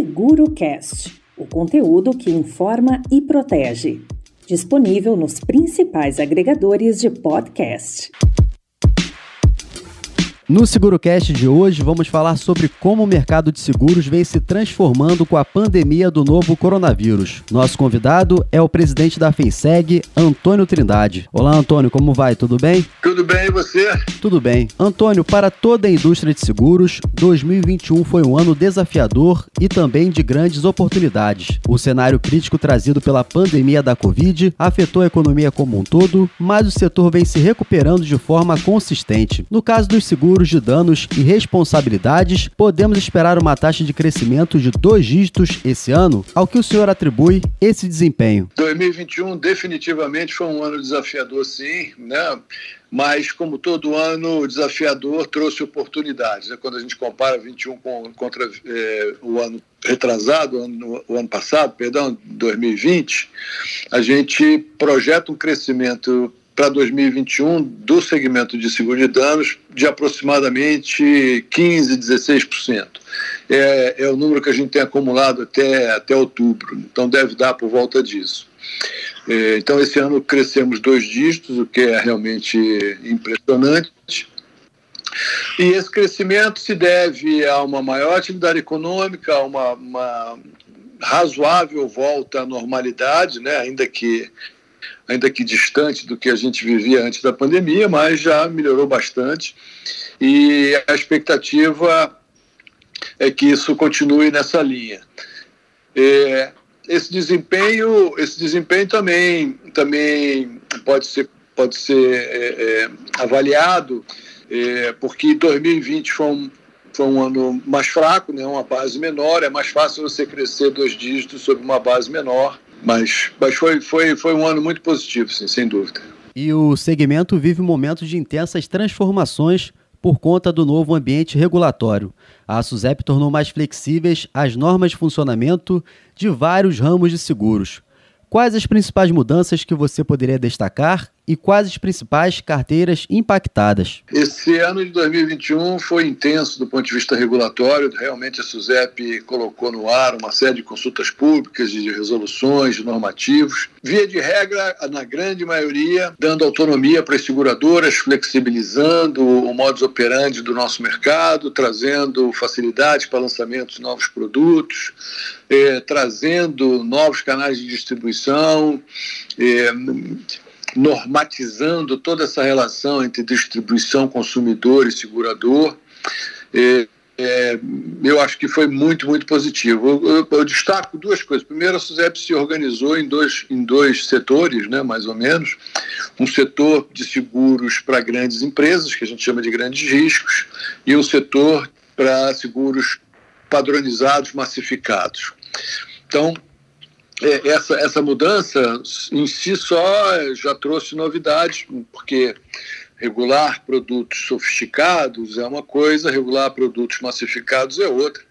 SeguroCast, o conteúdo que informa e protege. Disponível nos principais agregadores de podcast. No SeguroCast de hoje, vamos falar sobre como o mercado de seguros vem se transformando com a pandemia do novo coronavírus. Nosso convidado é o presidente da FENSEG, Antônio Trindade. Olá, Antônio, como vai? Tudo bem? Tudo bem, e você? Tudo bem. Antônio, para toda a indústria de seguros, 2021 foi um ano desafiador e também de grandes oportunidades. O cenário crítico trazido pela pandemia da Covid afetou a economia como um todo, mas o setor vem se recuperando de forma consistente. No caso dos seguros, seguros de danos e responsabilidades, podemos esperar uma taxa de crescimento de dois dígitos esse ano? Ao que o senhor atribui esse desempenho? 2021 definitivamente foi um ano desafiador, sim, né? mas como todo ano desafiador trouxe oportunidades. Né? Quando a gente compara 21 com, contra é, o ano retrasado, o ano, o ano passado, perdão, 2020, a gente projeta um crescimento para 2021 do segmento de seguro de danos de aproximadamente 15, 16%. É, é o número que a gente tem acumulado até, até outubro, então deve dar por volta disso. É, então, esse ano crescemos dois dígitos, o que é realmente impressionante. E esse crescimento se deve a uma maior atividade econômica, a uma, uma razoável volta à normalidade, né? ainda que ainda que distante do que a gente vivia antes da pandemia, mas já melhorou bastante. E a expectativa é que isso continue nessa linha. É, esse desempenho, esse desempenho também, também pode ser, pode ser é, é, avaliado, é, porque 2020 foi um, foi um ano mais fraco, né, uma base menor, é mais fácil você crescer dois dígitos sobre uma base menor. Mas, mas foi, foi, foi um ano muito positivo, sim, sem dúvida. E o segmento vive momentos de intensas transformações por conta do novo ambiente regulatório. A SUSEP tornou mais flexíveis as normas de funcionamento de vários ramos de seguros. Quais as principais mudanças que você poderia destacar e quais as principais carteiras impactadas? Esse ano de 2021 foi intenso do ponto de vista regulatório. Realmente a SUSEP colocou no ar uma série de consultas públicas, de resoluções, de normativos. Via de regra, na grande maioria, dando autonomia para as seguradoras, flexibilizando o modus operandi do nosso mercado, trazendo facilidades para lançamento de novos produtos, eh, trazendo novos canais de distribuição. Eh, normatizando toda essa relação entre distribuição, consumidor e segurador. É, é, eu acho que foi muito, muito positivo. Eu, eu, eu, destaco duas coisas. Primeiro, a SUSEP se organizou em dois, em dois setores, né, mais ou menos. Um setor de seguros para grandes empresas, que a gente chama de grandes riscos, e um setor para seguros padronizados, massificados. Então, essa, essa mudança em si só já trouxe novidades, porque regular produtos sofisticados é uma coisa, regular produtos massificados é outra.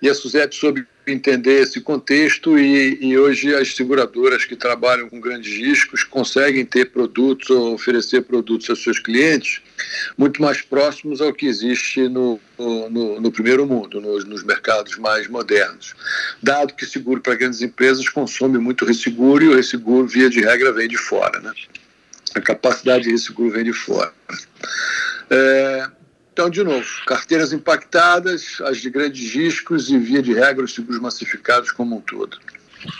E a Suzette soube entender esse contexto e, e, hoje as seguradoras que trabalham com grandes riscos conseguem ter produtos ou oferecer produtos aos seus clientes muito mais próximos ao que existe no, no, no primeiro mundo, nos, nos, mercados mais modernos. Dado que seguro para grandes empresas consome muito resseguro e o resseguro, via de regra, vem de fora. Né? A capacidade de resseguro vem de fora. É, então, de novo, carteiras impactadas, as de grandes riscos e, via de regra, os seguros massificados como um todo.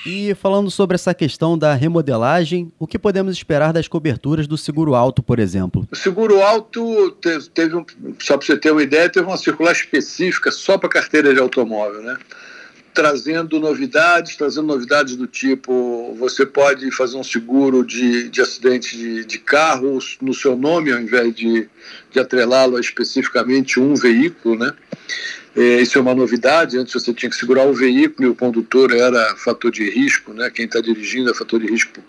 E falando sobre essa questão da remodelagem, o que podemos esperar das coberturas do seguro alto, por exemplo? O seguro alto teve, teve um, só para você ter uma ideia, teve uma circular específica só para carteira de automóvel, né? Trazendo novidades, trazendo novidades do tipo, você pode fazer um seguro de, de acidente de, de carro no seu nome, ao invés de, de atrelá-lo a especificamente um veículo, né? É, isso é uma novidade. Antes você tinha que segurar o veículo e o condutor era fator de risco, né? Quem está dirigindo é fator de risco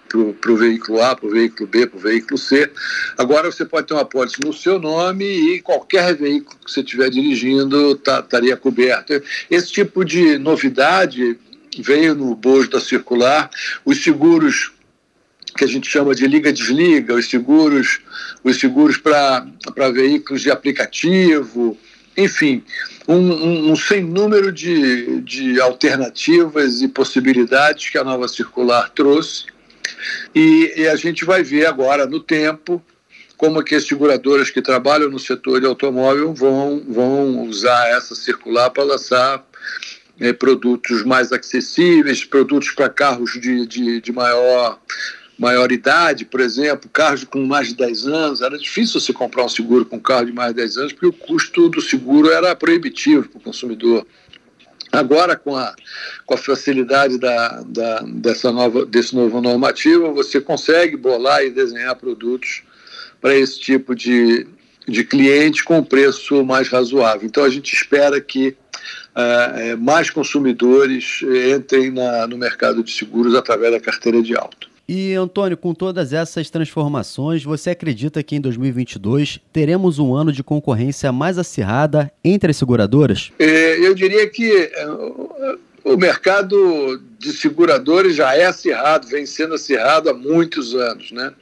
para o veículo A, para o veículo B, para o veículo C. Agora você pode ter uma pólice no seu nome e qualquer veículo que você estiver dirigindo tá, estaria coberto. Esse tipo de novidade veio no bojo da circular. Os seguros que a gente chama de liga-desliga, os seguros, os seguros para veículos de aplicativo, enfim, um, um, um sem número de, de alternativas e possibilidades que a nova circular trouxe. E, e, a gente vai ver agora no tempo como que as seguradoras que trabalham no setor de automóvel vão, vão usar essa circular para lançar é, produtos mais acessíveis, produtos para carros de, de, de maior maior idade, por exemplo, carros com mais de 10 anos, era difícil você comprar um seguro com um carro de mais de 10 anos, porque o custo do seguro era proibitivo para o consumidor. Agora, com a, com a facilidade da, da, dessa nova, desse novo normativo, você consegue bolar e desenhar produtos para esse tipo de, de cliente com preço mais razoável. Então, a gente espera que uh, mais consumidores entrem na, no mercado de seguros através da carteira de auto. E, Antônio, com todas essas transformações, você acredita que em 2022 teremos um ano de concorrência mais acirrada entre as seguradoras? É, eu diria que é, o mercado de seguradores já é acirrado, vem sendo acirrado há muitos anos, né?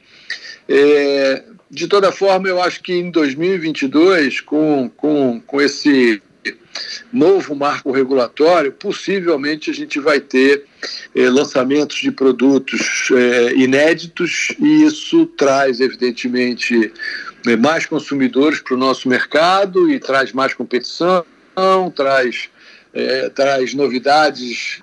É, de toda forma, eu acho que em 2022, com, com, com esse novo marco regulatório, possivelmente a gente vai ter eh, lançamentos de produtos eh, inéditos e isso traz, evidentemente, eh, mais consumidores para o nosso mercado e traz mais competição, traz, eh, traz novidades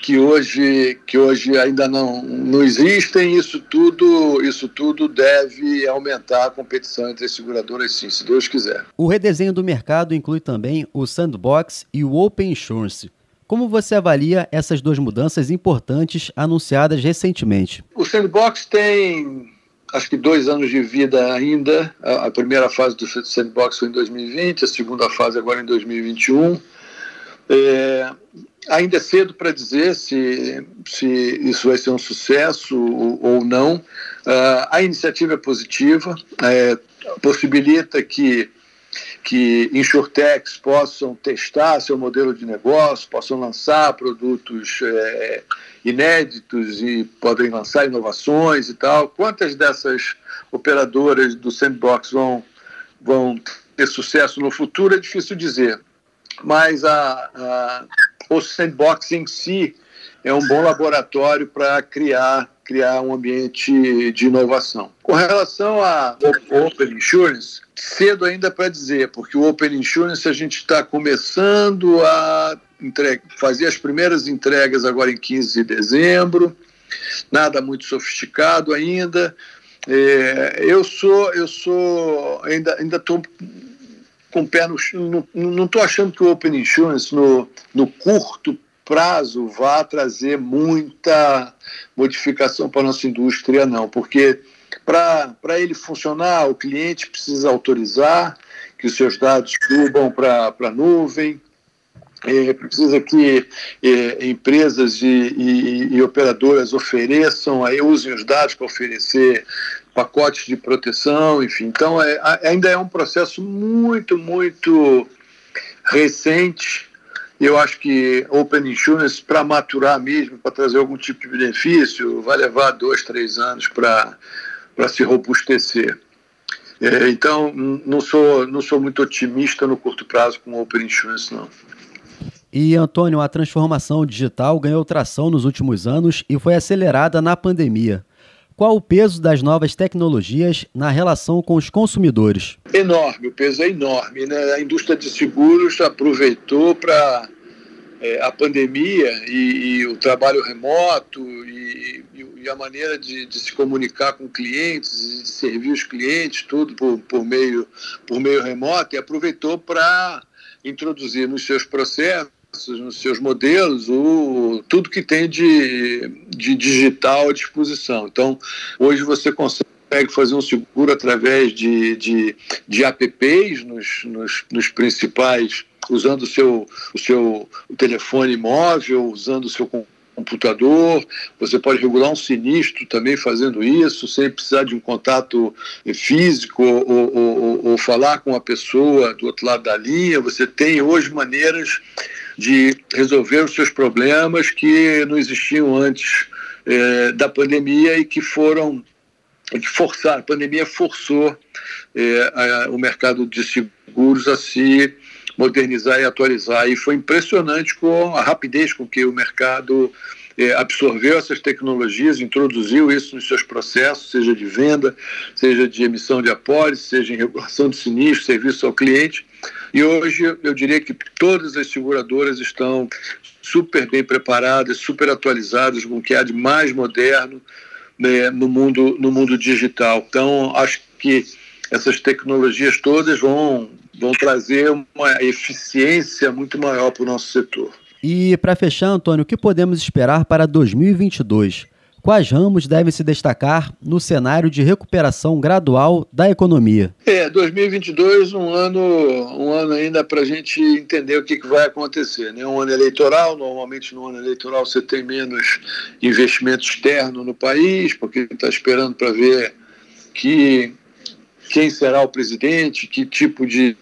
que hoje, que hoje ainda não, não existem, isso tudo, isso tudo deve aumentar a competição entre as seguradoras, sim, se Deus quiser. O redesenho do mercado inclui também o Sandbox e o Open Insurance. Como você avalia essas duas mudanças importantes anunciadas recentemente? O Sandbox tem acho que dois anos de vida ainda. A, primeira fase do Sandbox foi em 2020, a segunda fase agora em 2021. É, ainda é cedo para dizer se, se isso vai ser um sucesso ou, ou não. Uh, a iniciativa é positiva, é, possibilita que, que insurtechs possam testar seu modelo de negócio, possam lançar produtos é, inéditos e podem lançar inovações e tal. Quantas dessas operadoras do sandbox vão, vão ter sucesso no futuro é difícil dizer. Mas a, a o sandbox em si é um bom laboratório para criar criar um ambiente de inovação. Com relação a Open Insurance, cedo ainda para dizer, porque o Open Insurance a gente está começando a fazer as primeiras entregas agora em 15 de dezembro, nada muito sofisticado ainda. É, eu sou, eu sou, ainda ainda estou com o pé no chão. Não estou achando que o Open Insurance, no, no curto prazo, vá trazer muita modificação para a nossa indústria, não, porque para ele funcionar, o cliente precisa autorizar que os seus dados subam para a nuvem, é, precisa que é, empresas e, e, e, operadoras ofereçam, aí usem os dados para oferecer pacotes de proteção, enfim. Então, é, ainda é um processo muito, muito recente. Eu acho que Open Insurance, para maturar mesmo, para trazer algum tipo de benefício, vai levar dois, três anos para se robustecer. É, então, não sou, não sou muito otimista no curto prazo com Open Insurance, não. E, Antônio, a transformação digital ganhou tração nos últimos anos e foi acelerada na pandemia. Qual o peso das novas tecnologias na relação com os consumidores? Enorme, o peso é enorme. Né? A indústria de seguros aproveitou para é, a pandemia e, e, o trabalho remoto e, e a maneira de, de, se comunicar com clientes e de servir os clientes, tudo por, por, meio, por meio remoto, e aproveitou para introduzir nos seus processos nos seus modelos, o, tudo que tem de, de digital à disposição. Então, hoje você consegue fazer um seguro através de, de, de apps nos, nos, nos principais, usando o seu, o seu telefone móvel, usando o seu computador, você pode regular um sinistro também fazendo isso, sem precisar de um contato físico ou, ou, ou, ou falar com a pessoa do outro lado da linha. Você tem hoje maneiras de resolver os seus problemas que não existiam antes é, da pandemia e que foram que forçar a pandemia forçou é, a, o mercado de seguros a se modernizar e atualizar. E foi impressionante com a rapidez com que o mercado é, absorveu essas tecnologias, introduziu isso nos seus processos, seja de venda, seja de emissão de apólice, seja em regulação de sinistro, serviço ao cliente. E hoje eu diria que todas as seguradoras estão super bem preparadas, super atualizadas com o que há de mais moderno né, no, mundo, no mundo digital. Então, acho que essas tecnologias todas vão, vão trazer uma eficiência muito maior para o nosso setor. E para fechar, Antônio, o que podemos esperar para 2022? Quais ramos devem se destacar no cenário de recuperação gradual da economia? É, 2022 um ano, um ano ainda para a gente entender o que, que vai acontecer. Né? Um ano eleitoral, normalmente no ano eleitoral você tem menos investimento externo no país, porque está esperando para ver que quem será o presidente, que tipo de,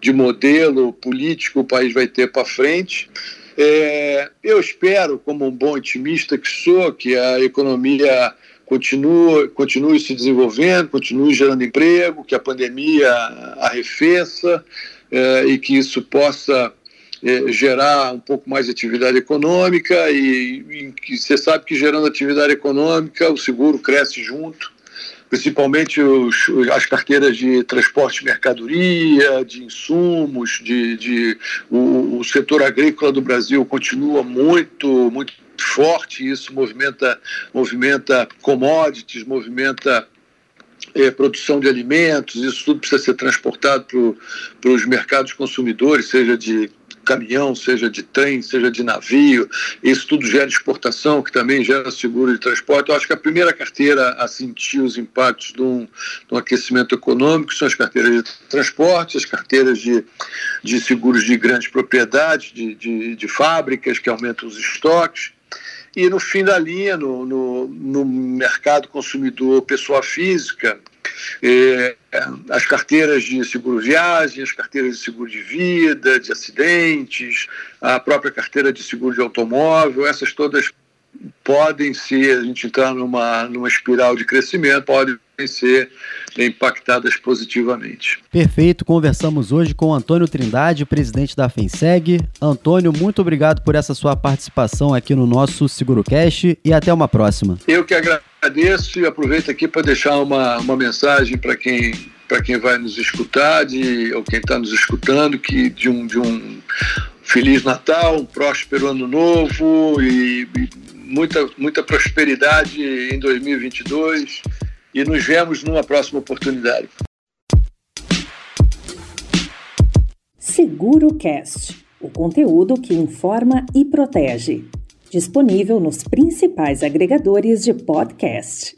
de modelo político o país vai ter para frente. É, eu espero, como um bom otimista que sou, que a economia continue, continue se desenvolvendo, continue gerando emprego, que a pandemia arrefeça é, e que isso possa é, gerar um pouco mais de atividade econômica e, e você sabe que gerando atividade econômica o seguro cresce junto principalmente os, as carteiras de transporte de mercadoria, de insumos, de, de o, o, setor agrícola do Brasil continua muito, muito forte, isso movimenta, movimenta commodities, movimenta é, produção de alimentos, isso tudo precisa ser transportado para os mercados consumidores, seja de caminhão, seja de trem, seja de navio, isso tudo gera exportação, que também gera seguro de transporte. Eu acho que a primeira carteira a sentir os impactos de um, de um aquecimento econômico são as carteiras de transporte, as carteiras de, de seguros de grandes propriedades, de, de, de fábricas que aumentam os estoques. E no fim da linha, no, no, no mercado consumidor pessoa física, é, as carteiras de seguro viagem, as carteiras de seguro de vida, de acidentes, a própria carteira de seguro de automóvel, essas todas podem ser, a gente entrar numa, numa espiral de crescimento, podem ser impactadas positivamente. Perfeito, conversamos hoje com Antônio Trindade, presidente da FENSEG. Antônio, muito obrigado por essa sua participação aqui no nosso SeguroCast e até uma próxima. Eu que agradeço e aproveito aqui para deixar uma, uma mensagem para quem para quem vai nos escutar, de, ou quem está nos escutando, que de um, de um Feliz Natal, um próspero ano novo e, e muita, muita prosperidade em 2022 e nos vemos numa próxima oportunidade. Seguro Cast, o conteúdo que informa e protege. Disponível nos principais agregadores de podcast.